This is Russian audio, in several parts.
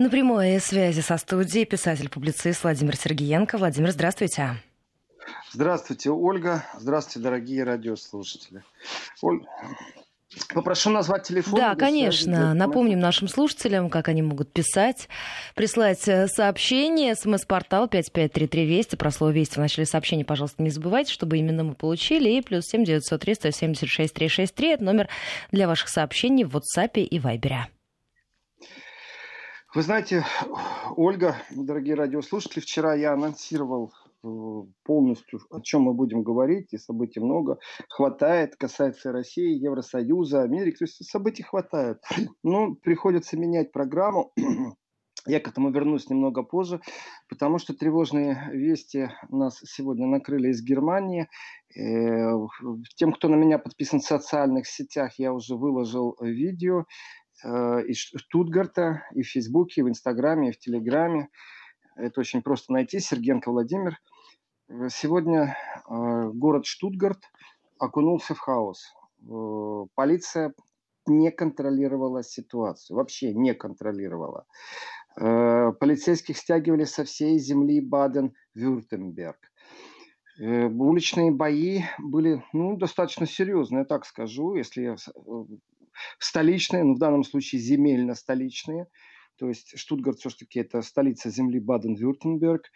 На прямой связи со студией писатель-публицист Владимир Сергеенко. Владимир, здравствуйте. Здравствуйте, Ольга. Здравствуйте, дорогие радиослушатели. Оль... Попрошу назвать телефон. Да, конечно. Напомним нашим слушателям, как они могут писать, прислать э, сообщение. СМС-портал 5533 Вести. Про слово Вести в начале сообщения, пожалуйста, не забывайте, чтобы именно мы получили. И плюс 7 903 176 363. Это номер для ваших сообщений в WhatsApp и Viber. Вы знаете, Ольга, дорогие радиослушатели, вчера я анонсировал э, полностью, о чем мы будем говорить, и событий много. Хватает, касается России, Евросоюза, Америки, то есть событий хватает. Но приходится менять программу. Я к этому вернусь немного позже, потому что тревожные вести нас сегодня накрыли из Германии. Э, тем, кто на меня подписан в социальных сетях, я уже выложил видео из Штутгарта и в Фейсбуке, и в Инстаграме, и в Телеграме. Это очень просто найти. Сергенко Владимир. Э, сегодня э, город Штутгарт окунулся в хаос. Полиция не контролировала ситуацию, вообще не контролировала. Полицейских стягивали со всей земли Баден-Вюртемберг. Уличные бои были ну, достаточно серьезные, так скажу, если я столичные, ну, в данном случае земельно-столичные, то есть Штутгарт все-таки это столица земли Баден-Вюртемберг,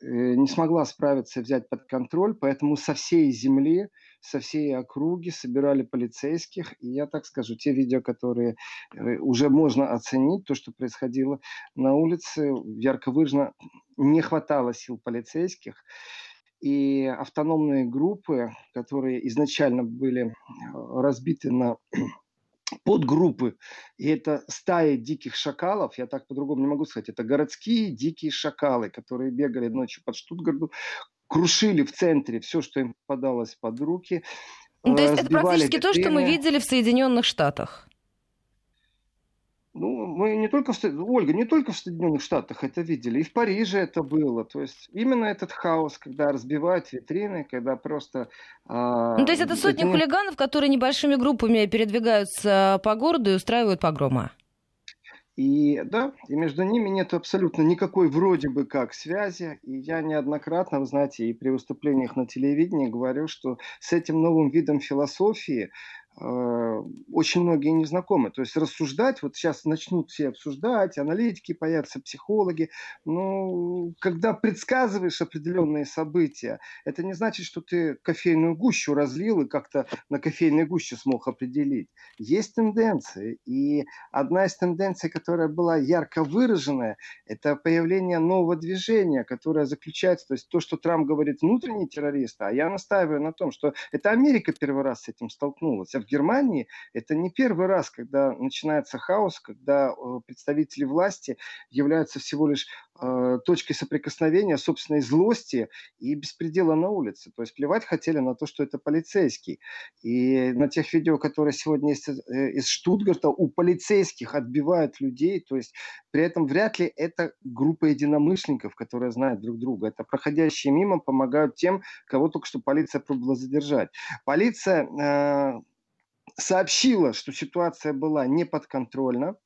э, не смогла справиться и взять под контроль, поэтому со всей земли, со всей округи собирали полицейских. И я так скажу, те видео, которые э, уже можно оценить, то, что происходило на улице, ярко выражено, не хватало сил полицейских. И автономные группы, которые изначально были э, разбиты на подгруппы. И это стаи диких шакалов, я так по-другому не могу сказать, это городские дикие шакалы, которые бегали ночью под Штутгарту, крушили в центре все, что им попадалось под руки. Ну, то есть это практически то, что мы видели в Соединенных Штатах. Ну, мы не только в, Ольга, не только в Соединенных Штатах это видели, и в Париже это было. То есть именно этот хаос, когда разбивают витрины, когда просто... А, ну, то есть это сотни это... хулиганов, которые небольшими группами передвигаются по городу и устраивают погромы. И да, и между ними нет абсолютно никакой вроде бы как связи. И я неоднократно, вы знаете, и при выступлениях на телевидении говорю, что с этим новым видом философии очень многие не знакомы. То есть рассуждать, вот сейчас начнут все обсуждать, аналитики появятся, психологи, но когда предсказываешь определенные события, это не значит, что ты кофейную гущу разлил и как-то на кофейной гуще смог определить. Есть тенденции, и одна из тенденций, которая была ярко выраженная, это появление нового движения, которое заключается, то есть то, что Трамп говорит, внутренний террорист, а я настаиваю на том, что это Америка первый раз с этим столкнулась, а в Германии это не первый раз, когда начинается хаос, когда э, представители власти являются всего лишь э, точкой соприкосновения собственной злости и беспредела на улице. То есть плевать хотели на то, что это полицейский. И на тех видео, которые сегодня есть э, из Штутгарта, у полицейских отбивают людей. То есть при этом вряд ли это группа единомышленников, которые знают друг друга. Это проходящие мимо помогают тем, кого только что полиция пробовала задержать. Полиция сообщила, что ситуация была неподконтрольна.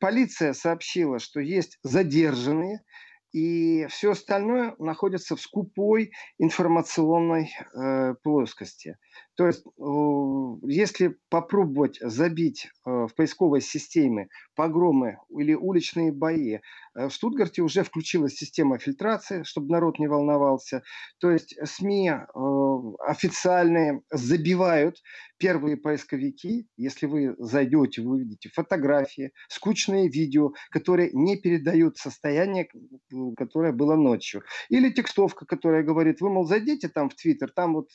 Полиция сообщила, что есть задержанные, и все остальное находится в скупой информационной э, плоскости. То есть, э, если попробовать забить э, в поисковой системе погромы или уличные бои, э, в Штутгарте уже включилась система фильтрации, чтобы народ не волновался. То есть СМИ официальные забивают первые поисковики. Если вы зайдете, вы увидите фотографии, скучные видео, которые не передают состояние, которое было ночью. Или текстовка, которая говорит, вы, мол, зайдите там в Твиттер, там вот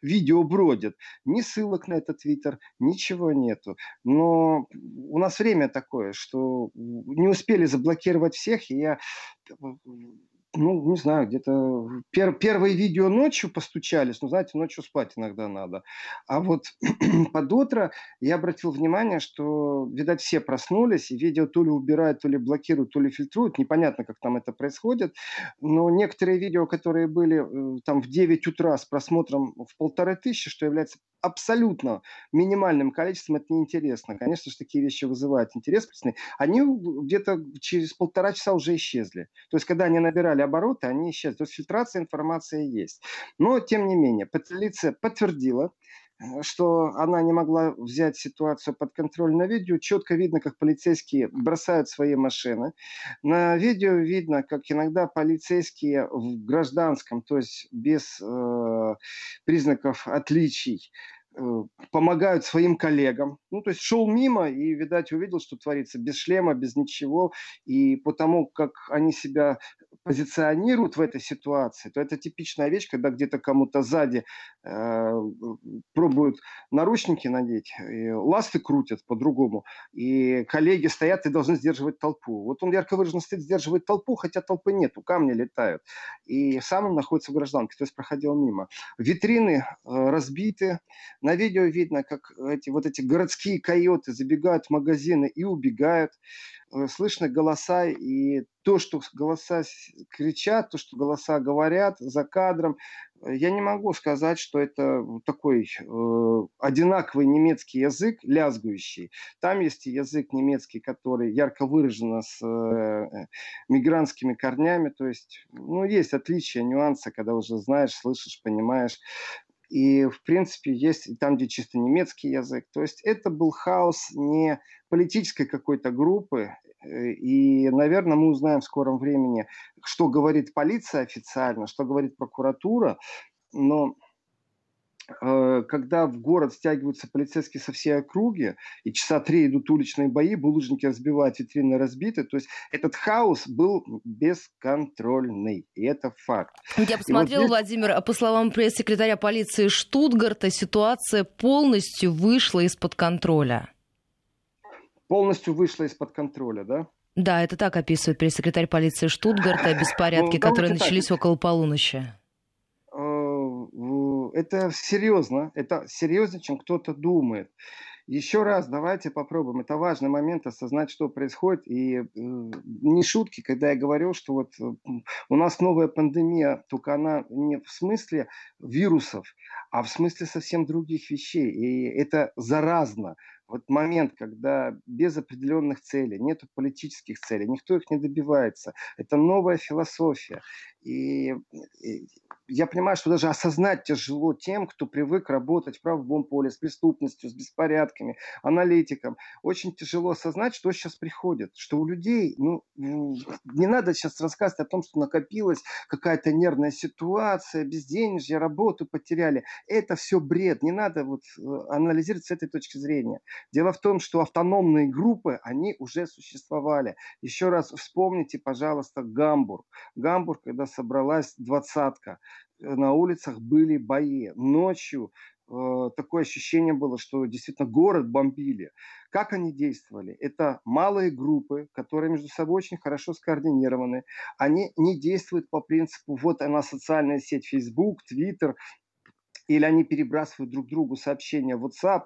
видео бродит приходят. Ни ссылок на этот твиттер, ничего нету. Но у нас время такое, что не успели заблокировать всех, и я ну, не знаю, где-то пер, первые видео ночью постучались, ну, знаете, ночью спать иногда надо. А вот под утро я обратил внимание, что, видать, все проснулись, и видео то ли убирают, то ли блокируют, то ли фильтруют, непонятно, как там это происходит, но некоторые видео, которые были э, там в 9 утра с просмотром в полторы тысячи, что является абсолютно минимальным количеством, это неинтересно. Конечно же, такие вещи вызывают интерес, они где-то через полтора часа уже исчезли. То есть, когда они набирали обороты, они исчезли. Фильтрация информации есть. Но, тем не менее, полиция подтвердила, э, что она не могла взять ситуацию под контроль на видео. Четко видно, как полицейские бросают свои машины. На видео видно, как иногда полицейские в гражданском, то есть без э, признаков отличий, помогают своим коллегам. Ну, то есть шел мимо и, видать, увидел, что творится без шлема, без ничего. И потому, как они себя позиционируют в этой ситуации, то это типичная вещь, когда где-то кому-то сзади э, пробуют наручники надеть, и ласты крутят по-другому, и коллеги стоят и должны сдерживать толпу. Вот он ярко выраженно стоит, сдерживает толпу, хотя толпы нету, камни летают. И сам он находится в гражданке, то есть проходил мимо. Витрины э, разбиты, на видео видно, как эти, вот эти городские койоты забегают в магазины и убегают. Э, слышно голоса, и то, что голоса кричат, то, что голоса говорят за кадром, э, я не могу сказать, что это такой э, одинаковый немецкий язык, лязгующий. Там есть язык немецкий, который ярко выражен с э, мигрантскими корнями. То есть, ну, есть отличия, нюансы, когда уже знаешь, слышишь, понимаешь. И, в принципе, есть там, где чисто немецкий язык. То есть это был хаос не политической какой-то группы. Э, и, наверное, мы узнаем в скором времени, что говорит полиция официально, что говорит прокуратура. Но когда в город стягиваются полицейские со всей округи, и часа три идут уличные бои, булыжники разбивают, витрины разбиты, то есть этот хаос был бесконтрольный, и это факт. Я посмотрела, вот здесь... Владимир, а по словам пресс-секретаря полиции Штутгарта, ситуация полностью вышла из-под контроля. Полностью вышла из-под контроля, да? Да, это так описывает пресс-секретарь полиции Штутгарта, беспорядки, ну, которые начались около полуночи это серьезно, это серьезнее, чем кто-то думает. Еще раз, давайте попробуем. Это важный момент осознать, что происходит. И э, не шутки, когда я говорю, что вот э, у нас новая пандемия, только она не в смысле вирусов, а в смысле совсем других вещей. И это заразно вот момент, когда без определенных целей, нет политических целей, никто их не добивается. Это новая философия. И, и я понимаю, что даже осознать тяжело тем, кто привык работать в правовом поле с преступностью, с беспорядками, аналитиком. Очень тяжело осознать, что сейчас приходит. Что у людей, ну, не надо сейчас рассказывать о том, что накопилась какая-то нервная ситуация, безденежье, работу потеряли. Это все бред. Не надо вот э, анализировать с этой точки зрения. Дело в том, что автономные группы, они уже существовали. Еще раз вспомните, пожалуйста, Гамбург. Гамбург, когда собралась двадцатка. На улицах были бои. Ночью э, такое ощущение было, что действительно город бомбили. Как они действовали? Это малые группы, которые между собой очень хорошо скоординированы. Они не действуют по принципу, вот она социальная сеть Facebook, Twitter, или они перебрасывают друг другу сообщения в WhatsApp.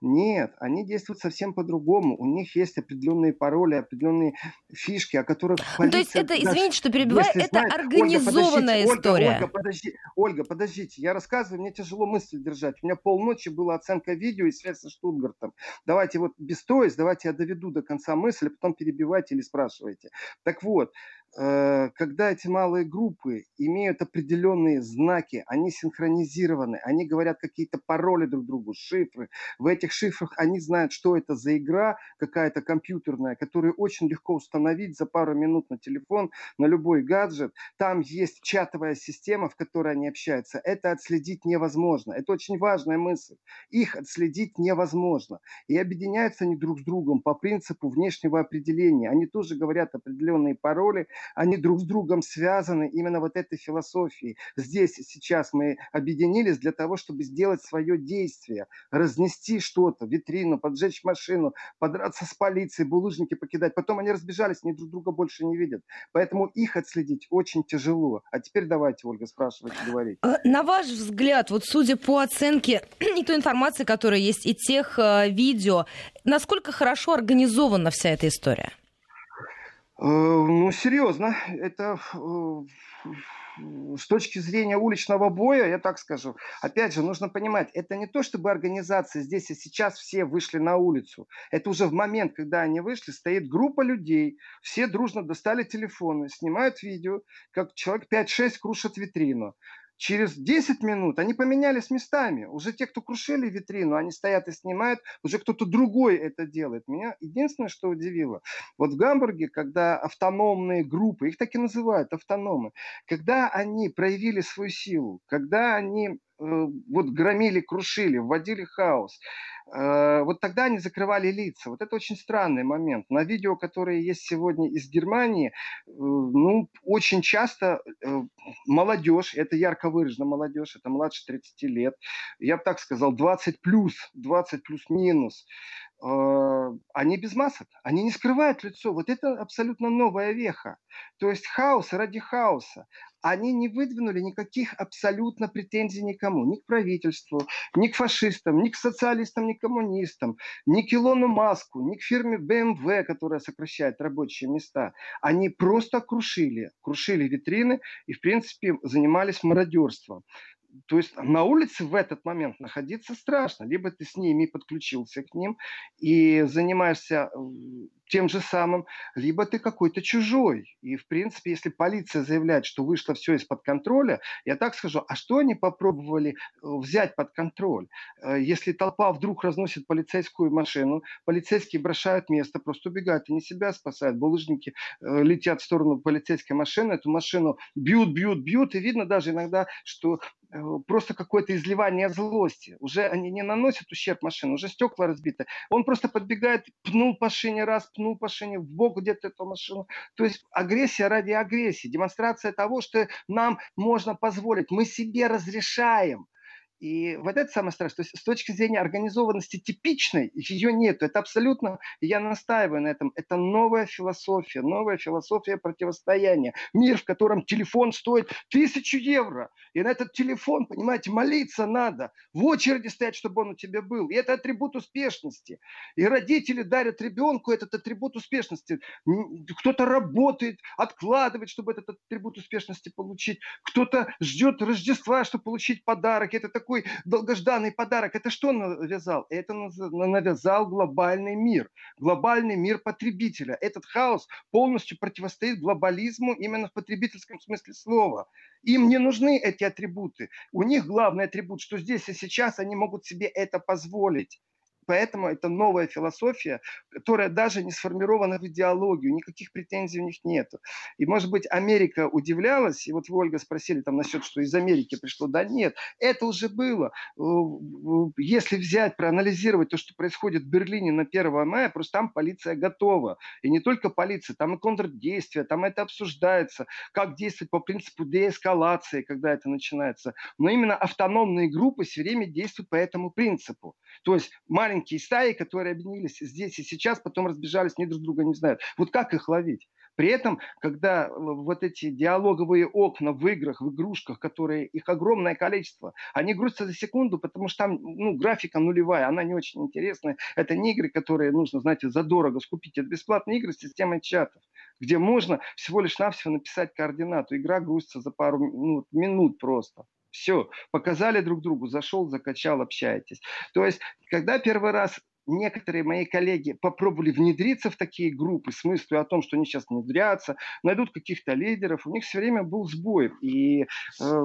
Нет, они действуют совсем по-другому. У них есть определенные пароли, определенные фишки, о которых полиция... Ну, то есть это, извините, что перебиваю, это знает... организованная Ольга, история. Ольга, Ольга, подожди, Ольга, подождите, я рассказываю, мне тяжело мысли держать. У меня полночи была оценка видео и связь со Штутгартом. Давайте вот без то есть, давайте я доведу до конца мысли, потом перебивайте или спрашивайте. Так вот, когда эти малые группы имеют определенные знаки, они синхронизированы, они говорят какие-то пароли друг другу, шифры. В этих шифрах они знают, что это за игра какая-то компьютерная, которую очень легко установить за пару минут на телефон, на любой гаджет. Там есть чатовая система, в которой они общаются. Это отследить невозможно. Это очень важная мысль. Их отследить невозможно. И объединяются они друг с другом по принципу внешнего определения. Они тоже говорят определенные пароли, они друг с другом связаны именно вот этой философией. Здесь сейчас мы объединились для того, чтобы сделать свое действие, разнести что-то, витрину, поджечь машину, подраться с полицией, булыжники покидать. Потом они разбежались, они друг друга больше не видят. Поэтому их отследить очень тяжело. А теперь давайте, Ольга, спрашивайте, говорить. Э, на ваш взгляд, вот судя по оценке и той информации, которая есть, и тех э, видео, насколько хорошо организована вся эта история? Э, ну, серьезно, это с точки зрения уличного боя, я так скажу, опять же, нужно понимать, это не то, чтобы организации здесь и сейчас все вышли на улицу. Это уже в момент, когда они вышли, стоит группа людей, все дружно достали телефоны, снимают видео, как человек 5-6 крушат витрину. Через 10 минут они поменялись местами. Уже те, кто крушили витрину, они стоят и снимают, уже кто-то другой это делает. Меня единственное, что удивило, вот в Гамбурге, когда автономные группы, их так и называют, автономы, когда они проявили свою силу, когда они вот громили, крушили, вводили хаос, Э, вот тогда они закрывали лица. Вот это очень странный момент. На видео, которые есть сегодня из Германии, э, ну, очень часто э, молодежь, это ярко выражена молодежь, это младше 30 лет, я бы так сказал, 20 плюс, 20 плюс-минус, они без масок, они не скрывают лицо. Вот это абсолютно новая веха. То есть хаос ради хаоса они не выдвинули никаких абсолютно претензий никому, ни к правительству, ни к фашистам, ни к социалистам, ни к коммунистам, ни к Илону Маску, ни к фирме BMW, которая сокращает рабочие места. Они просто крушили, крушили витрины и, в принципе, занимались мародерством то есть на улице в этот момент находиться страшно. Либо ты с ними подключился к ним и занимаешься тем же самым, либо ты какой-то чужой. И, в принципе, если полиция заявляет, что вышло все из-под контроля, я так скажу, а что они попробовали э, взять под контроль? Э, если толпа вдруг разносит полицейскую машину, полицейские бросают место, просто убегают, они себя спасают, булыжники э, летят в сторону полицейской машины, эту машину бьют, бьют, бьют, и видно даже иногда, что просто какое-то изливание злости. Уже они не наносят ущерб машине, уже стекла разбиты. Он просто подбегает, пнул по шине раз, пнул по шине, в бок где-то эту машину. То есть агрессия ради агрессии, демонстрация того, что нам можно позволить. Мы себе разрешаем. И вот это самое страшное. То есть с точки зрения организованности типичной, ее нет. Это абсолютно, я настаиваю на этом, это новая философия, новая философия противостояния. Мир, в котором телефон стоит тысячу евро. И на этот телефон, понимаете, молиться надо. В очереди стоять, чтобы он у тебя был. И это атрибут успешности. И родители дарят ребенку этот атрибут успешности. Кто-то работает, откладывает, чтобы этот атрибут успешности получить. Кто-то ждет Рождества, чтобы получить подарок. Это такой такой долгожданный подарок. Это что навязал? Это навязал глобальный мир. Глобальный мир потребителя. Этот хаос полностью противостоит глобализму именно в потребительском смысле слова. Им не нужны эти атрибуты. У них главный атрибут, что здесь и сейчас они могут себе это позволить. Поэтому это новая философия, которая даже не сформирована в идеологию, никаких претензий у них нет. И, может быть, Америка удивлялась, и вот вы, Ольга, спросили там насчет, что из Америки пришло. Да нет, это уже было. Если взять, проанализировать то, что происходит в Берлине на 1 мая, просто там полиция готова. И не только полиция, там и контрдействие, там это обсуждается, как действовать по принципу деэскалации, когда это начинается. Но именно автономные группы все время действуют по этому принципу. То есть маленькие маленькие стаи, которые объединились здесь и сейчас, потом разбежались, ни друг друга не знают. Вот как их ловить? При этом, когда вот эти диалоговые окна в играх, в игрушках, которые их огромное количество, они грузятся за секунду, потому что там ну, графика нулевая, она не очень интересная. Это не игры, которые нужно, знаете, задорого скупить. Это бесплатные игры с системой чатов, где можно всего лишь навсего написать координату. Игра грузится за пару ну, минут просто. Все, показали друг другу, зашел, закачал, общаетесь. То есть, когда первый раз некоторые мои коллеги попробовали внедриться в такие группы с мыслью о том, что они сейчас внедрятся, найдут каких-то лидеров, у них все время был сбой. И э,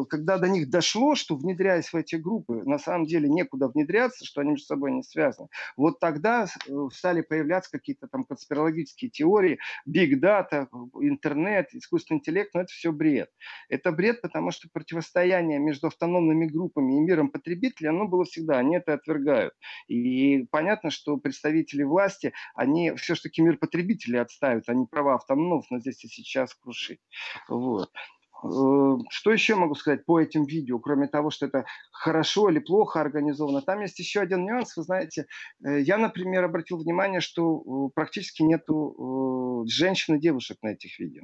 когда до них дошло, что внедряясь в эти группы, на самом деле некуда внедряться, что они между собой не связаны, вот тогда э, стали появляться какие-то там конспирологические теории, биг дата, интернет, искусственный интеллект, но это все бред. Это бред, потому что противостояние между автономными группами и миром потребителей, оно было всегда, они это отвергают. И понятно, понятно, что представители власти, они все-таки мир потребителей отставят, они права автономов но здесь и сейчас крушить. Вот. Э, что еще могу сказать по этим видео, кроме того, что это хорошо или плохо организовано? Там есть еще один нюанс. Вы знаете, э, я, например, обратил внимание, что э, практически нету женщин и девушек на этих видео.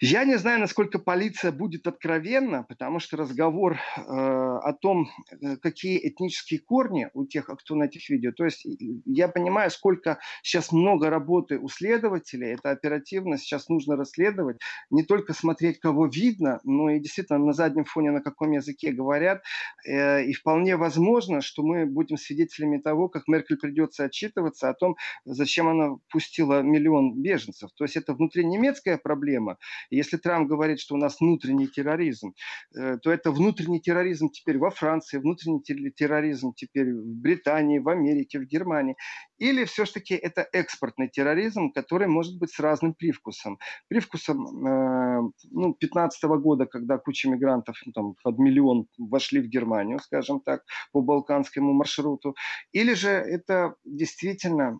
Я не знаю, насколько полиция будет откровенна, потому что разговор э, о том, э, какие этнические корни у тех, кто на этих видео. То есть я понимаю, сколько сейчас много работы у следователей, это оперативно сейчас нужно расследовать, не только смотреть, кого видно, но и действительно на заднем фоне, на каком языке говорят. Э, и вполне возможно, что мы будем свидетелями того, как Меркель придется отчитываться о том, зачем она пустила миллион беженцев. То есть это внутренемецкая проблема, если Трамп говорит, что у нас внутренний терроризм, э, то это внутренний терроризм теперь во Франции, внутренний терроризм теперь в Британии, в Америке, в Германии. Или все-таки это экспортный терроризм, который может быть с разным привкусом. Привкусом э, ну, 15 года, когда куча мигрантов, ну, там, под миллион вошли в Германию, скажем так, по балканскому маршруту. Или же это действительно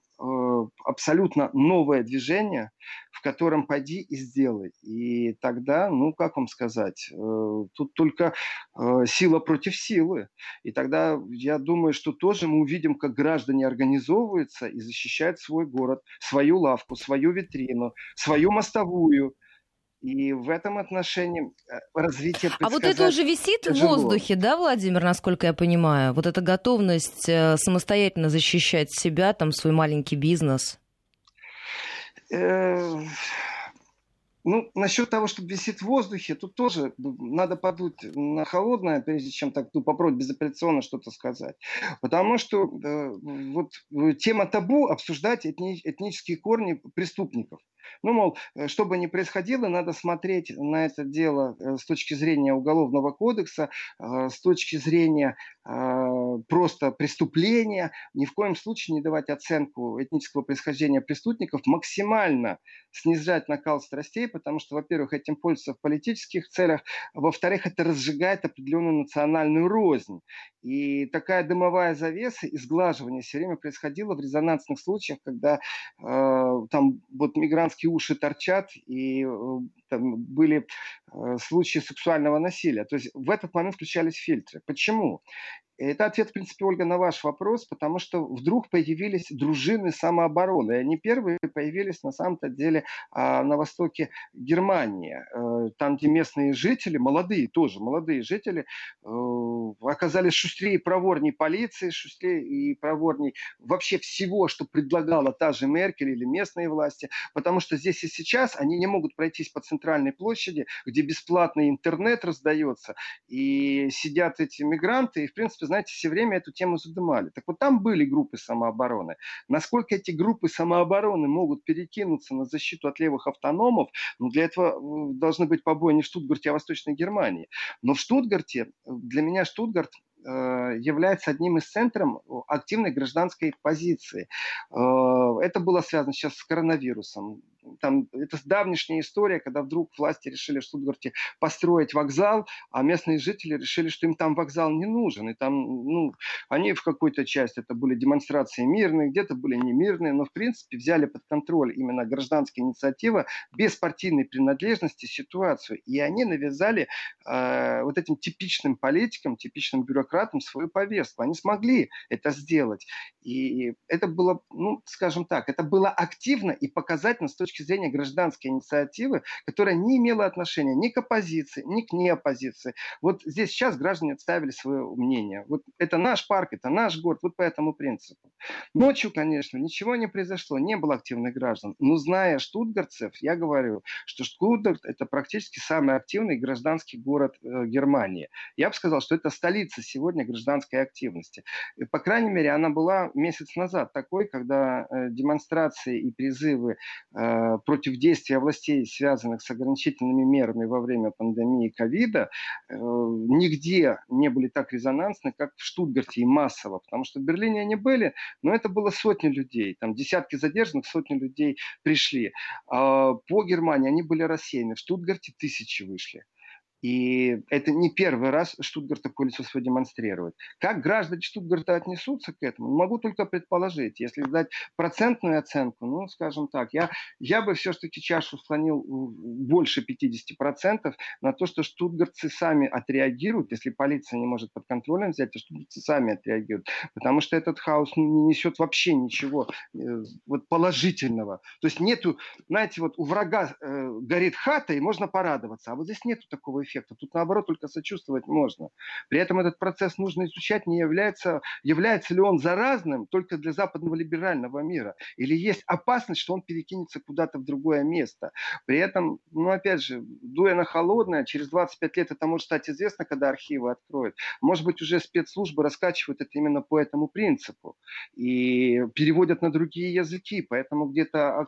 абсолютно новое движение, в котором пойди и сделай. И тогда, ну, как вам сказать, э, тут только э, сила против силы. И тогда я думаю, что тоже мы увидим, как граждане организовывают борется и защищает свой город, свою лавку, свою витрину, свою мостовую. И в этом отношении э, развитие А вот это уже висит тяжело. в воздухе, да, Владимир, насколько я понимаю? Вот эта готовность э, самостоятельно защищать себя, там, свой маленький бизнес? Ну, насчет того, что висит в воздухе, тут тоже надо подуть на холодное, прежде чем так ну, попробовать безапелляционно что-то сказать. Потому что э, вот э, тема табу обсуждать этни, этнические корни преступников. Ну, мол, э, что бы ни происходило, надо смотреть на это дело э, с точки зрения Уголовного кодекса, с точки зрения просто преступления, ни в коем случае не давать оценку этнического происхождения преступников, максимально снижать накал страстей, потому что, во-первых, этим пользуются в политических целях, во-вторых, это разжигает определенную национальную рознь. И такая дымовая завеса, изглаживание все время происходило в резонансных случаях, когда э, там вот мигрантские уши торчат, и э, там были э, случаи сексуального насилия. То есть в этот момент включались фильтры. Почему? Это ответ, в принципе, Ольга, на ваш вопрос, потому что вдруг появились дружины самообороны. Они первые появились на самом-то деле а, на востоке Германии. Э, там, где местные жители, молодые тоже, молодые жители, оказались шустрее и проворней полиции, шустрее и проворней вообще всего, что предлагала та же Меркель или местные власти, потому что здесь и сейчас они не могут пройтись по центральной площади, где бесплатный интернет раздается, и сидят эти мигранты, и, в принципе, знаете, все время эту тему задымали. Так вот там были группы самообороны. Насколько эти группы самообороны могут перекинуться на защиту от левых автономов, ну, для этого э, должны быть побои не в Штутгарте, а в Восточной Германии. Но в Штутгарте, э, для меня Штутгарт Э, является одним из центров активной гражданской позиции. Это было связано сейчас с коронавирусом там, это давнишняя история, когда вдруг власти решили в Штутгарте построить вокзал, а местные жители решили, что им там вокзал не нужен. И там, ну, они в какой-то части, это были демонстрации мирные, где-то были не мирные, но в принципе взяли под контроль именно гражданская инициатива без партийной принадлежности ситуацию. И они навязали э, вот этим типичным политикам, типичным бюрократам свою повестку. Они смогли это сделать. И это было, ну, скажем так, это было активно и показательно с точки точки зрения гражданской инициативы, которая не имела отношения ни к оппозиции, ни к неоппозиции. Вот здесь сейчас граждане отставили свое мнение. Вот это наш парк, это наш город, вот по этому принципу. Ночью, конечно, ничего не произошло, не было активных граждан. Но зная штутгартцев, я говорю, что Штутгарт – это практически самый активный гражданский город э, Германии. Я бы сказал, что это столица сегодня гражданской активности. И, по крайней мере, она была месяц назад такой, когда э, демонстрации и призывы э, против действия властей, связанных с ограничительными мерами во время пандемии ковида, э, нигде не были так резонансны, как в Штутгарте и массово, потому что в Берлине они были, но это было сотни людей, там десятки задержанных, сотни людей пришли. А по Германии они были рассеяны, в Штутгарте тысячи вышли. И это не первый раз Штутгарт такое лицо демонстрирует. Как граждане Штутгарта отнесутся к этому, могу только предположить. Если дать процентную оценку, ну, скажем так, я, я бы все-таки чашу склонил больше 50% на то, что штутгартцы сами отреагируют, если полиция не может под контролем взять, то штутгартцы сами отреагируют. Потому что этот хаос ну, не несет вообще ничего э, вот положительного. То есть нету, знаете, вот у врага э, горит хата, и можно порадоваться. А вот здесь нету такого эффекта. Тут наоборот только сочувствовать можно. При этом этот процесс нужно изучать, не является, является ли он заразным только для западного либерального мира. Или есть опасность, что он перекинется куда-то в другое место. При этом, ну опять же, дуя на холодное, через 25 лет это может стать известно, когда архивы откроют. Может быть, уже спецслужбы раскачивают это именно по этому принципу и переводят на другие языки, поэтому где-то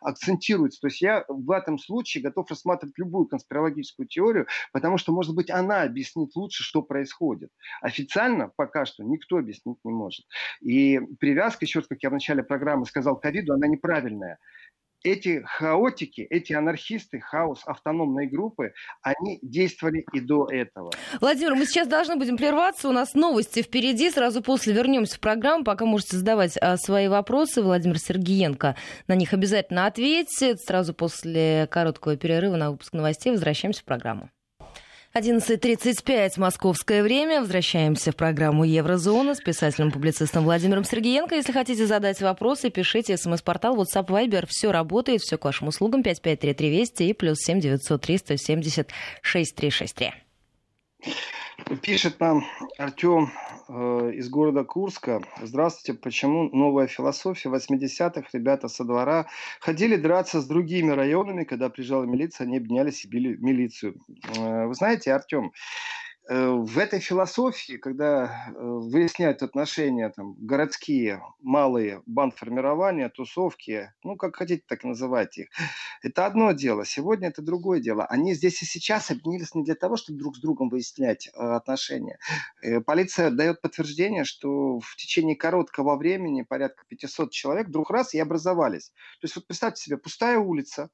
акцентируется. То есть я в этом случае готов рассматривать любую конспирологическую теорию, потому что, может быть, она объяснит лучше, что происходит. Официально пока что никто объяснить не может. И привязка, еще раз, как я в начале программы сказал, к ковиду, она неправильная эти хаотики, эти анархисты, хаос автономной группы, они действовали и до этого. Владимир, мы сейчас должны будем прерваться. У нас новости впереди. Сразу после вернемся в программу. Пока можете задавать а, свои вопросы. Владимир Сергиенко на них обязательно ответит. Сразу после короткого перерыва на выпуск новостей возвращаемся в программу. 11.35 московское время. Возвращаемся в программу Еврозона с писателем-публицистом Владимиром Сергеенко. Если хотите задать вопросы, пишите смс-портал WhatsApp Viber. Все работает, все к вашим услугам. 553320 и плюс 7903 170 6363. Пишет нам Артем э, из города Курска. Здравствуйте. Почему новая философия 80-х? Ребята со двора ходили драться с другими районами, когда приезжала милиция, они обменялись и били милицию. Э, вы знаете, Артем, в этой философии, когда э, выясняют отношения там, городские, малые бандформирования, тусовки, ну, как хотите, так называть их, это одно дело. Сегодня это другое дело. Они здесь и сейчас объединились не для того, чтобы друг с другом выяснять э, отношения. Полиция дает подтверждение, что в течение короткого времени порядка 500 человек вдруг раз и образовались. То есть вот представьте себе, пустая улица,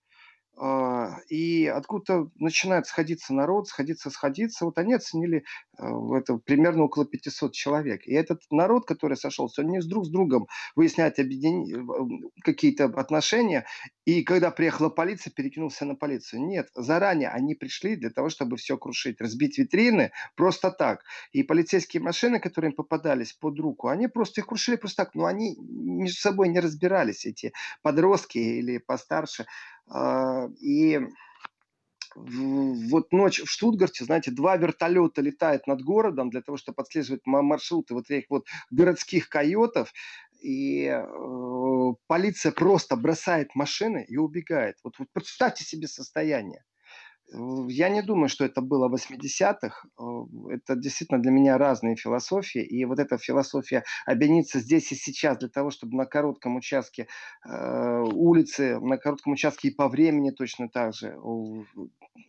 и откуда начинает сходиться народ, сходиться, сходиться. Вот они оценили а, это примерно около 500 человек. И этот народ, который сошелся, он не с друг с другом выясняет объедин... Э, какие-то отношения. И когда приехала полиция, перекинулся на полицию. Нет, заранее они пришли для того, чтобы все крушить, разбить витрины просто так. И полицейские машины, которые им попадались под руку, они просто их крушили просто так. Но они между собой не разбирались, эти подростки или постарше. А, и вот ночь в Штутгарте, знаете, два вертолета летают над городом для того, чтобы отслеживать маршруты вот этих вот городских койотов. И э, полиция просто бросает машины и убегает. Вот, вот представьте себе состояние. Я не думаю, что это было в 80-х. Э, это действительно для меня разные философии. И вот эта философия объединиться здесь и сейчас для того, чтобы на коротком участке э, улицы, на коротком участке и по времени точно так же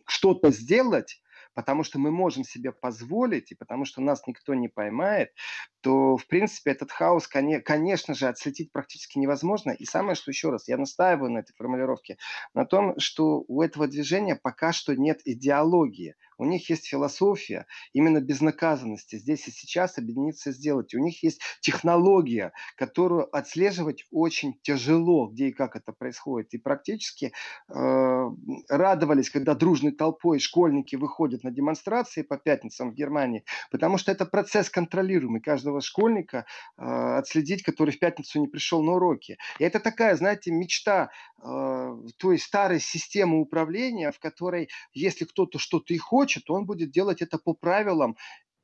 что-то сделать, потому что мы можем себе позволить, и потому что нас никто не поймает, то, в принципе, этот хаос, конечно же, отследить практически невозможно. И самое, что еще раз, я настаиваю на этой формулировке, на том, что у этого движения пока что нет идеологии – у них есть философия именно безнаказанности. Здесь и сейчас объединиться сделать. У них есть технология, которую отслеживать очень тяжело, где и как это происходит. И практически э, радовались, когда дружной толпой школьники выходят на демонстрации по пятницам в Германии, потому что это процесс контролируемый каждого школьника э, отследить, который в пятницу не пришел на уроки. И это такая, знаете, мечта э, той старой системы управления, в которой, если кто-то что-то и хочет, хочет, он будет делать это по правилам,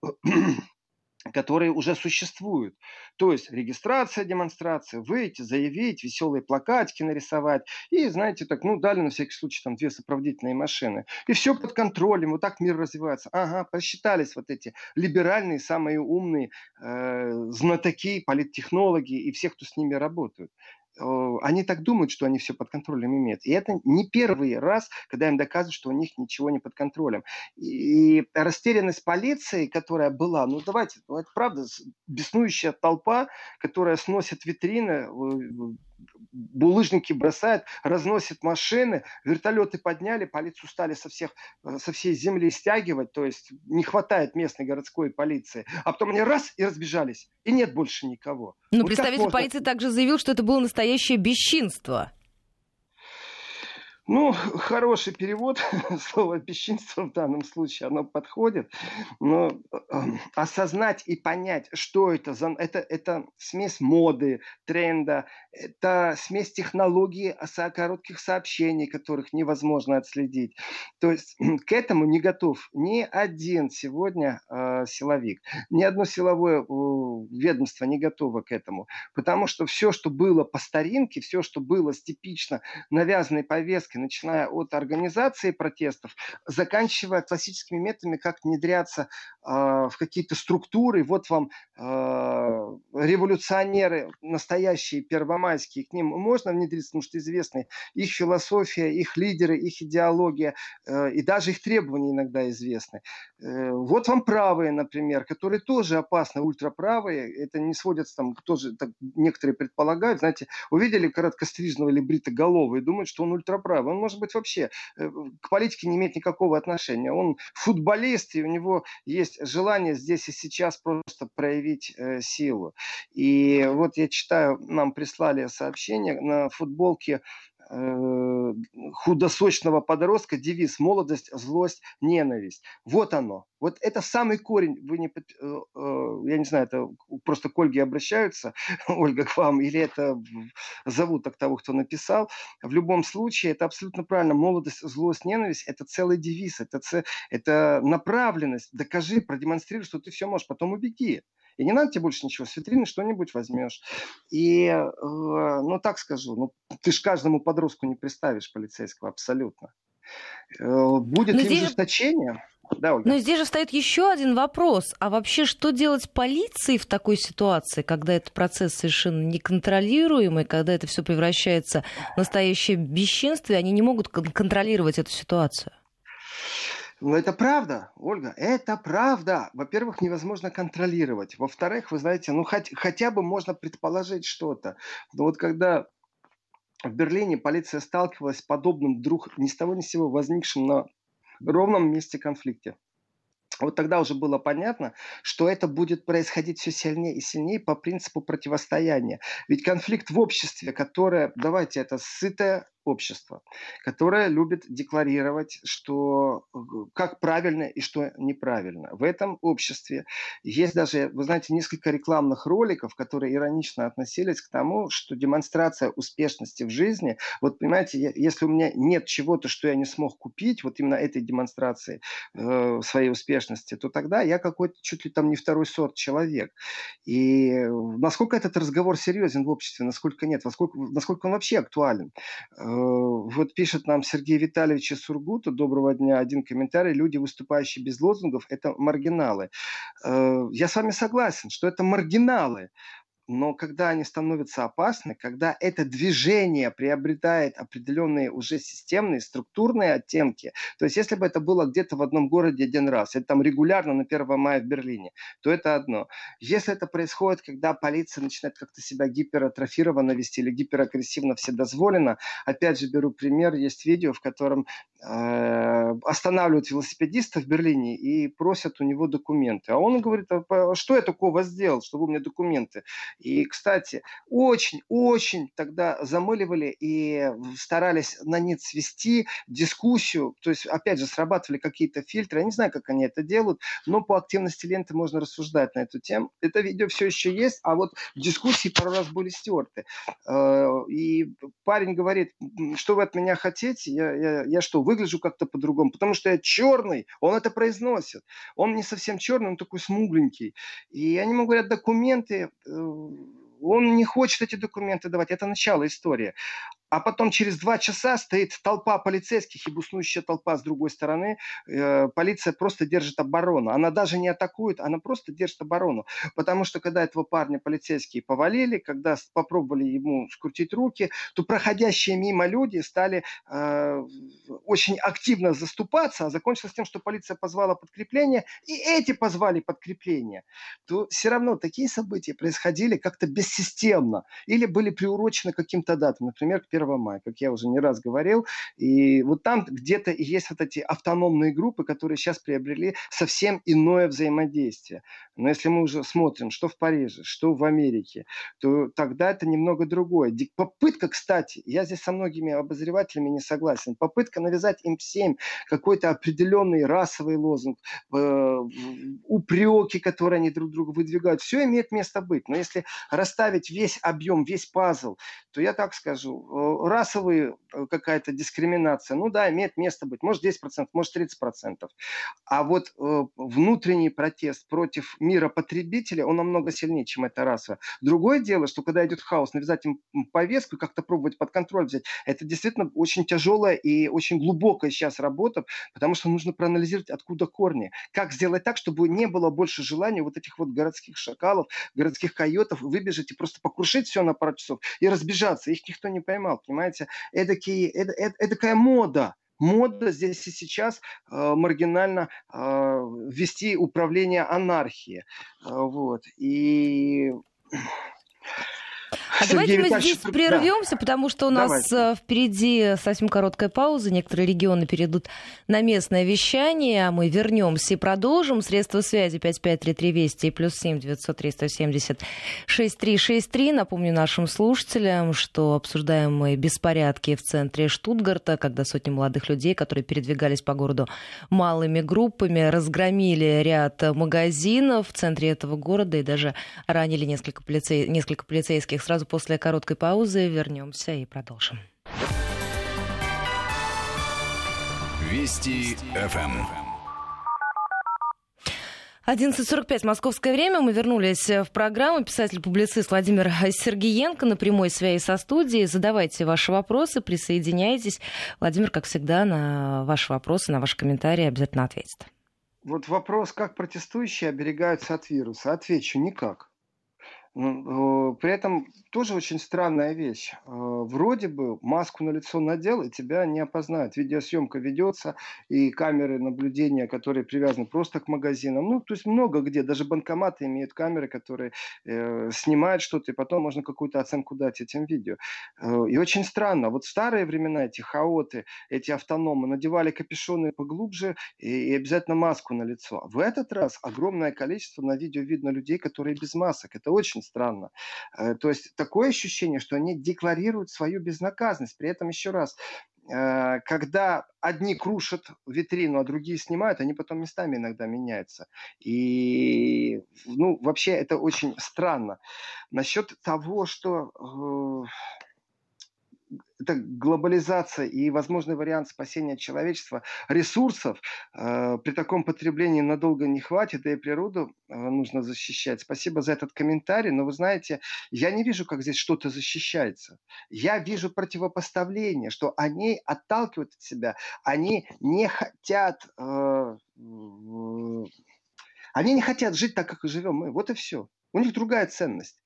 которые уже существуют. То есть регистрация, демонстрация, выйти, заявить, веселые плакатики нарисовать. И, знаете, так, ну, дали на всякий случай там две сопроводительные машины. И все под контролем, вот так мир развивается. Ага, посчитались вот эти либеральные, самые умные э, знатоки, политтехнологи и все, кто с ними работают они так думают, что они все под контролем имеют. И это не первый раз, когда им доказывают, что у них ничего не под контролем. И растерянность полиции, которая была, ну давайте, ну это правда, беснующая толпа, которая сносит витрины, булыжники бросают, разносят машины, вертолеты подняли, полицию стали со, всех, со всей земли стягивать, то есть не хватает местной городской полиции. А потом они раз и разбежались, и нет больше никого. Ну, вот представитель можно... полиции также заявил, что это было настоящее бесчинство. Ну, хороший перевод слова «бесчинство» в данном случае, оно подходит. Но э, осознать и понять, что это за... Это, это смесь моды, тренда, это смесь технологий коротких сообщений, которых невозможно отследить. То есть к этому не готов ни один сегодня э, силовик, ни одно силовое э, ведомство не готово к этому. Потому что все, что было по старинке, все, что было с типично навязанной повесткой, порядке, начиная от организации протестов, заканчивая классическими методами, как внедряться э, в какие-то структуры. Вот вам э, революционеры, настоящие первомайские, к ним можно внедриться, потому что известны их философия, их лидеры, их идеология э, и даже их требования иногда известны. Э, вот вам правые, например, которые тоже опасны, ультраправые. Это не сводятся там, тоже так, некоторые предполагают, знаете, увидели короткострижного или бритоголового и думают, что он ультраправый он может быть вообще э, к политике не имеет никакого отношения. Он футболист, и у него есть желание здесь и сейчас просто проявить э, силу. И вот я читаю, нам прислали сообщение на футболке худосочного подростка девиз «молодость, злость, ненависть». Вот оно. Вот это самый корень. Вы не, э, э, я не знаю, это просто к Ольге обращаются, Ольга, к вам, или это зовут так того, кто написал. В любом случае, это абсолютно правильно. Молодость, злость, ненависть – это целый девиз, это, это направленность. Докажи, продемонстрируй, что ты все можешь, потом убеги. И не надо тебе больше ничего, с витрины что-нибудь возьмешь. И, э, ну так скажу, ну ты же каждому подростку не представишь полицейского абсолютно. Э, будет ли здесь... ужесточение? Да, Ольга. Но здесь же встает еще один вопрос. А вообще, что делать полиции в такой ситуации, когда этот процесс совершенно неконтролируемый, когда это все превращается в настоящее бесчинство, и они не могут контролировать эту ситуацию? Ну, это правда, Ольга, это правда. Во-первых, невозможно контролировать. Во-вторых, вы знаете, ну, хоть, хотя бы можно предположить что-то. Но вот когда в Берлине полиция сталкивалась с подобным вдруг ни с того ни с сего возникшим на ровном месте конфликте, вот тогда уже было понятно, что это будет происходить все сильнее и сильнее по принципу противостояния. Ведь конфликт в обществе, которое, давайте, это сытое общество, которое любит декларировать, что э, как правильно и что неправильно. В этом обществе есть даже, вы знаете, несколько рекламных роликов, которые иронично относились к тому, что демонстрация успешности в жизни, вот понимаете, если у меня нет чего-то, что я не смог купить, вот именно этой демонстрации э, своей успешности, то тогда я какой-то чуть ли там не второй сорт человек. И насколько этот разговор серьезен в обществе, насколько нет, насколько, насколько он вообще актуален. Э, Э, вот пишет нам Сергей Витальевич из Сургута, доброго дня, один комментарий. Люди, выступающие без лозунгов, это маргиналы. Э, я с вами согласен, что это маргиналы но когда они становятся опасны, когда это движение приобретает определенные уже системные, структурные оттенки, то есть если бы это было где-то в одном городе один раз, это там регулярно на 1 мая в Берлине, то это одно. Если это происходит, когда полиция начинает как-то себя гиператрофированно вести или гиперагрессивно вседозволено, опять же беру пример, есть видео, в котором э, останавливают велосипедиста в Берлине и просят у него документы. А он говорит, а что я такого сделал, чтобы у меня документы? И, кстати, очень-очень тогда замыливали и старались на нет свести дискуссию. То есть, опять же, срабатывали какие-то фильтры. Я не знаю, как они это делают, но по активности ленты можно рассуждать на эту тему. Это видео все еще есть, а вот дискуссии пару раз были стерты. Э, и парень говорит, что вы от меня хотите? Я, я, я что, выгляжу как-то по-другому? Потому что я черный, он это произносит. Он не совсем черный, он такой смугленький. И они ему говорят, документы, э, он не хочет эти документы давать. Это начало истории а потом через два часа стоит толпа полицейских и буснующая толпа с другой стороны. Э, полиция просто держит оборону. Она даже не атакует, она просто держит оборону. Потому что когда этого парня полицейские повалили, когда попробовали ему скрутить руки, то проходящие мимо люди стали э, очень активно заступаться, а закончилось тем, что полиция позвала подкрепление, и эти позвали подкрепление, то все равно такие события происходили как-то бессистемно или были приурочены каким-то датам, например, к 1 мая, как я уже не раз говорил. И вот там где-то есть вот эти автономные группы, которые сейчас приобрели совсем иное взаимодействие. Но если мы уже смотрим, что в Париже, что в Америке, то тогда это немного другое. Попытка, кстати, я здесь со многими обозревателями не согласен, попытка навязать им всем какой-то определенный расовый лозунг, э, упреки, которые они друг другу выдвигают, все имеет место быть. Но если расставить весь объем, весь пазл, то я так скажу, э, расовая э, какая-то дискриминация, ну да, имеет место быть, может 10%, может 30%. А вот внутренний протест против мира потребителя, он намного сильнее, чем эта раса. Другое дело, что когда идет хаос, навязать им повестку, как-то пробовать под контроль взять, это действительно очень тяжелая и очень глубокая сейчас работа, потому что нужно проанализировать, откуда корни. Как сделать так, чтобы не было больше желания вот этих вот городских шакалов, городских койотов выбежать и просто покрушить все на пару часов и разбежаться. Их никто не поймал, понимаете? Эдакие, эд, эд, эдакая мода мода здесь и сейчас э, маргинально э, вести управление анархии. Э, вот. И а давайте мы здесь прервемся, да. потому что у нас давайте. Э, впереди совсем короткая пауза. Некоторые регионы перейдут на местное вещание, а мы вернемся и продолжим. Средства связи 5533 Вести и плюс 7 903 170 6363. Напомню нашим слушателям, что обсуждаем мы беспорядки в центре Штутгарта, когда сотни молодых людей, которые передвигались по городу малыми группами, разгромили ряд магазинов в центре этого города и даже ранили несколько, полицей, несколько полицейских Сразу после короткой паузы вернемся и продолжим. Вести ФМ. 11.45 московское время. Мы вернулись в программу. Писатель-публицист Владимир Сергеенко на прямой связи со студией. Задавайте ваши вопросы, присоединяйтесь. Владимир, как всегда, на ваши вопросы, на ваши комментарии обязательно ответит. Вот вопрос, как протестующие оберегаются от вируса. Отвечу, никак. Э, при этом тоже очень странная вещь. Э, вроде бы маску на лицо надел, и тебя не опознают. Видеосъемка ведется, и камеры наблюдения, которые привязаны просто к магазинам. Ну, то есть много где, даже банкоматы имеют камеры, которые э, снимают что-то, и потом можно какую-то оценку дать этим видео. Э, и очень странно. Вот старые времена эти хаоты, эти автономы надевали капюшоны поглубже и, и обязательно маску на лицо. В этот раз огромное количество на видео видно людей, которые без масок. Это очень странно. Э, то есть такое ощущение, что они декларируют свою безнаказанность. При этом еще раз, э, когда одни крушат витрину, а другие снимают, они потом местами иногда меняются. И, ну, вообще это очень странно. Насчет того, что э, это глобализация и возможный вариант спасения человечества, ресурсов э, при таком потреблении надолго не хватит, да и природу э, нужно защищать. Спасибо за этот комментарий, но вы знаете, я не вижу, как здесь что-то защищается. Я вижу противопоставление, что они отталкивают от себя, они не хотят... Э, э, они не хотят жить так, как живем мы. Вот и все. У них другая ценность.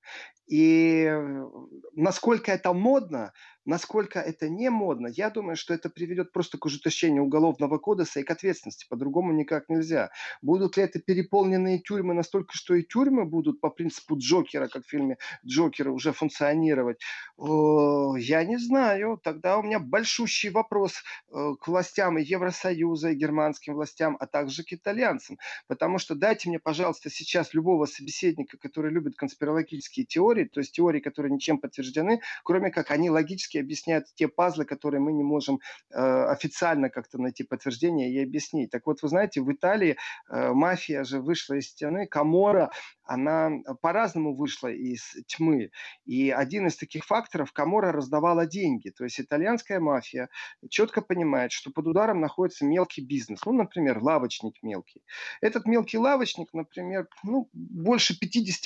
И э, насколько это модно, насколько это не модно, я думаю, что это приведет просто к ужесточению уголовного кодекса и к ответственности. По-другому никак нельзя. Будут ли это переполненные тюрьмы настолько, что и тюрьмы будут по принципу Джокера, как в фильме Джокера, уже функционировать? Я не знаю. Тогда у меня большущий вопрос э, к властям и Евросоюза, и германским властям, а также к итальянцам. Потому что дайте мне, пожалуйста, сейчас любого собеседника, который любит конспирологические теории, то есть теории, которые ничем подтверждены, кроме как они логически объясняют те пазлы, которые мы не можем э, официально как-то найти подтверждение и объяснить. Так вот, вы знаете, в Италии э, мафия же вышла из стены, Камора, она по-разному вышла из тьмы. И один из таких факторов, Камора раздавала деньги. То есть итальянская мафия четко понимает, что под ударом находится мелкий бизнес. Ну, например, лавочник мелкий. Этот мелкий лавочник, например, ну, больше 50%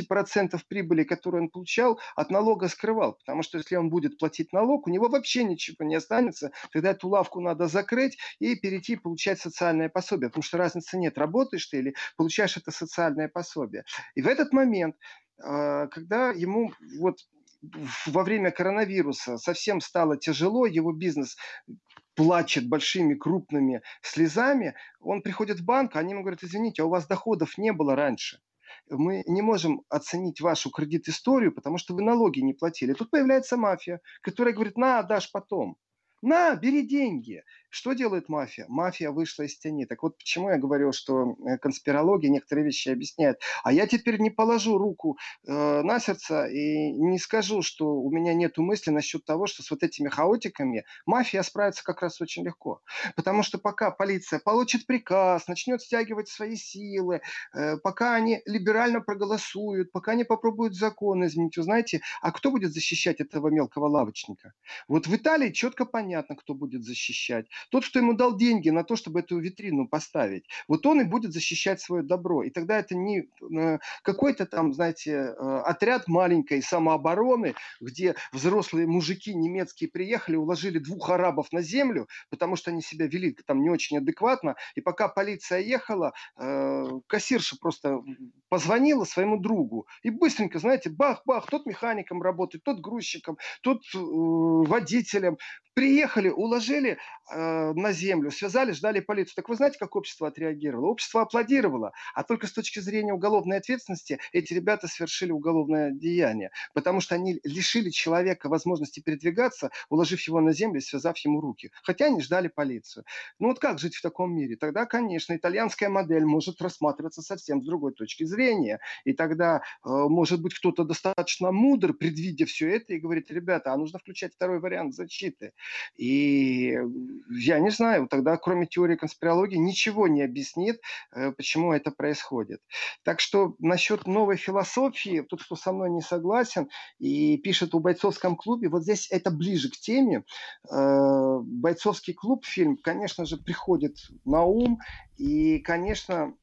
прибыли, которую он получал, от налога скрывал. Потому что если он будет платить налог, у него вообще ничего не останется. Тогда эту лавку надо закрыть и перейти получать социальное пособие. Потому что разницы нет, работаешь ты или получаешь это социальное пособие. И в этот момент, а, когда ему вот во время коронавируса совсем стало тяжело, его бизнес плачет большими крупными слезами, он приходит в банк, они ему говорят, извините, а у вас доходов не было раньше мы не можем оценить вашу кредит-историю, потому что вы налоги не платили. Тут появляется мафия, которая говорит, на, дашь потом. На, бери деньги. Что делает мафия? Мафия вышла из тени. Так вот, почему я говорю, что э, конспирология некоторые вещи объясняет. А я теперь не положу руку э, на сердце и не скажу, что у меня нет мысли насчет того, что с вот этими хаотиками мафия справится как раз очень легко. Потому что пока полиция получит приказ, начнет стягивать свои силы, э, пока они либерально проголосуют, пока они попробуют закон изменить, вы знаете, а кто будет защищать этого мелкого лавочника? Вот в Италии четко понятно, кто будет защищать. Тот, кто ему дал деньги на то, чтобы эту витрину поставить, вот он и будет защищать свое добро. И тогда это не э, какой-то там, знаете, э, отряд маленькой самообороны, где взрослые мужики немецкие приехали, уложили двух арабов на землю, потому что они себя вели там не очень адекватно. И пока полиция ехала, э, кассирша просто позвонила своему другу. И быстренько, знаете, бах-бах, тот механиком работает, тот грузчиком, тот водителем. Приехали, уложили на землю, связали, ждали полицию. Так вы знаете, как общество отреагировало? Общество аплодировало, а только с точки зрения уголовной ответственности эти ребята совершили уголовное деяние, потому что они лишили человека возможности передвигаться, уложив его на землю и связав ему руки. Хотя они ждали полицию. Ну вот как жить в таком мире? Тогда, конечно, итальянская модель может рассматриваться совсем с другой точки зрения. И тогда, э, может быть, кто-то достаточно мудр, предвидя все это, и говорит, ребята, а нужно включать второй вариант защиты. И я не знаю, тогда кроме теории конспирологии ничего не объяснит, э, почему это происходит. Так что насчет новой философии, тот, кто со мной не согласен и пишет о бойцовском клубе, вот здесь это ближе к теме. Э, бойцовский клуб, фильм, конечно же, приходит на ум, и, конечно,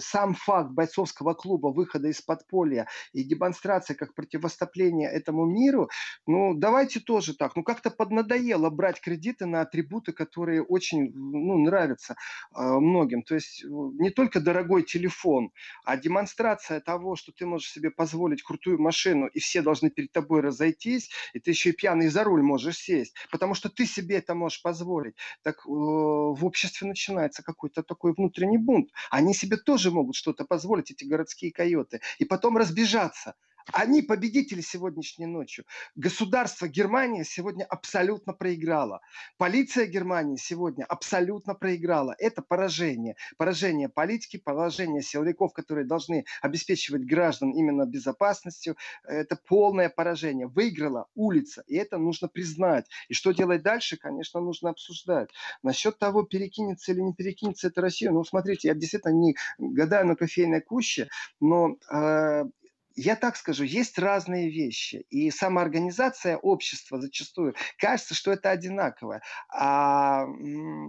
сам факт бойцовского клуба, выхода из подполья и демонстрация как противостопление этому миру, ну, давайте тоже так. Ну, как-то поднадоело брать кредиты на атрибуты, которые очень ну, нравятся э, многим. То есть не только дорогой телефон, а демонстрация того, что ты можешь себе позволить крутую машину, и все должны перед тобой разойтись, и ты еще и пьяный за руль можешь сесть, потому что ты себе это можешь позволить. Так э, в обществе начинается какой-то такой такой внутренний бунт. Они себе тоже могут что-то позволить, эти городские койоты, и потом разбежаться – они победители сегодняшней ночью. Государство Германии сегодня абсолютно проиграло. Полиция Германии сегодня абсолютно проиграла. Это поражение. Поражение политики, поражение силовиков, которые должны обеспечивать граждан именно безопасностью. Это полное поражение. Выиграла улица. И это нужно признать. И что делать дальше, конечно, нужно обсуждать. Насчет того, перекинется или не перекинется это Россия. Ну, смотрите, я действительно не гадаю на кофейной куще, но э, я так скажу, есть разные вещи. И самоорганизация общества зачастую кажется, что это одинаковое. А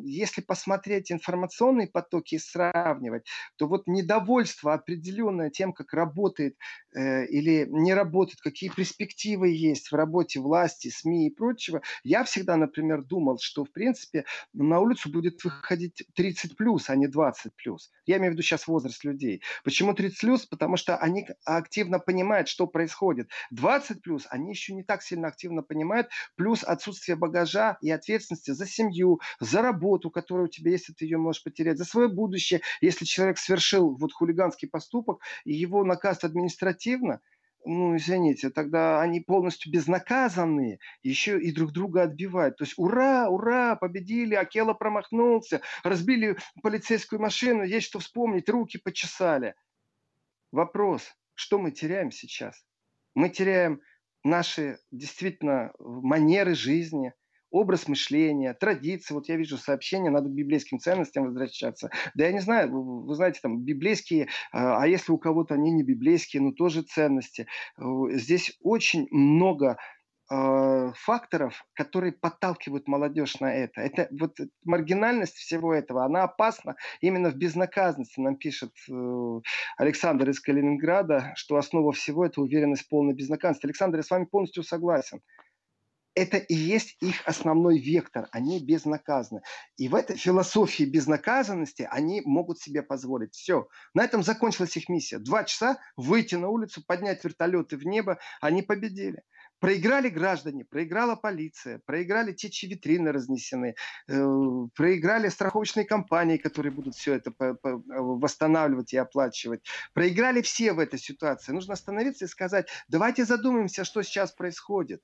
если посмотреть информационные потоки и сравнивать, то вот недовольство определенное тем, как работает э, или не работает, какие перспективы есть в работе власти, СМИ и прочего, я всегда, например, думал, что, в принципе, на улицу будет выходить 30 плюс, а не 20 плюс. Я имею в виду сейчас возраст людей. Почему 30 плюс? Потому что они активно понимают, что происходит. 20 плюс они еще не так сильно активно понимают, плюс отсутствие багажа и ответственности за семью, за работу, которая у тебя есть, ты ее можешь потерять, за свое будущее. Если человек совершил вот хулиганский поступок, и его наказ административно, ну, извините, тогда они полностью безнаказанные, еще и друг друга отбивают. То есть ура, ура, победили, Акела промахнулся, разбили полицейскую машину, есть что вспомнить, руки почесали. Вопрос, что мы теряем сейчас? Мы теряем наши действительно манеры жизни, образ мышления, традиции. Вот я вижу сообщения, надо к библейским ценностям возвращаться. Да я не знаю, вы, вы знаете, там библейские, а, а если у кого-то они не библейские, но тоже ценности. Здесь очень много Э, факторов, которые подталкивают молодежь на это. Это вот маргинальность всего этого, она опасна именно в безнаказанности. Нам пишет э, Александр из Калининграда, что основа всего это уверенность в полной безнаказанности. Александр, я с вами полностью согласен. Это и есть их основной вектор. Они безнаказаны. И в этой философии безнаказанности они могут себе позволить. Все. На этом закончилась их миссия. Два часа выйти на улицу, поднять вертолеты в небо. Они победили. Проиграли граждане, проиграла полиция, проиграли те, чьи витрины разнесены, э, проиграли страховочные компании, которые будут все это восстанавливать и оплачивать. Проиграли все в этой ситуации. Нужно остановиться и сказать, давайте задумаемся, что сейчас происходит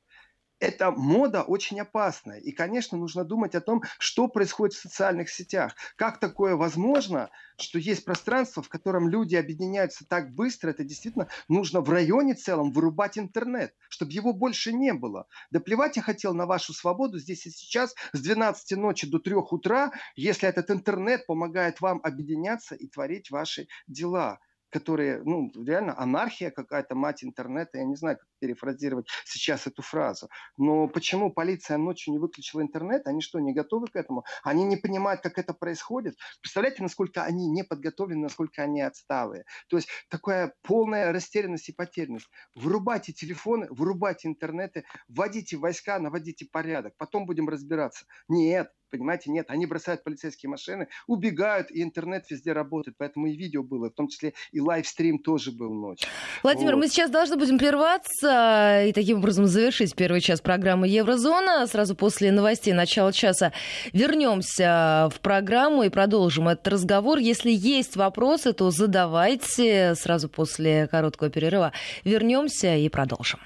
эта мода очень опасная. И, конечно, нужно думать о том, что происходит в социальных сетях. Как такое возможно, что есть пространство, в котором люди объединяются так быстро, это действительно нужно в районе целом вырубать интернет, чтобы его больше не было. Да плевать я хотел на вашу свободу здесь и сейчас с 12 ночи до 3 утра, если этот интернет помогает вам объединяться и творить ваши дела которые, ну, реально анархия какая-то, мать интернета, я не знаю, перефразировать сейчас эту фразу. Но почему полиция ночью не выключила интернет? Они что, не готовы к этому? Они не понимают, как это происходит? Представляете, насколько они не подготовлены, насколько они отсталые? То есть такая полная растерянность и потерянность. Вырубайте телефоны, вырубайте интернеты, вводите войска, наводите порядок, потом будем разбираться. Нет, Понимаете, нет, они бросают полицейские машины, убегают, и интернет везде работает. Поэтому и видео было, в том числе и лайвстрим тоже был ночью. Владимир, вот. мы сейчас должны будем прерваться и таким образом завершить первый час программы Еврозона. Сразу после новостей начала часа вернемся в программу и продолжим этот разговор. Если есть вопросы, то задавайте сразу после короткого перерыва. Вернемся и продолжим.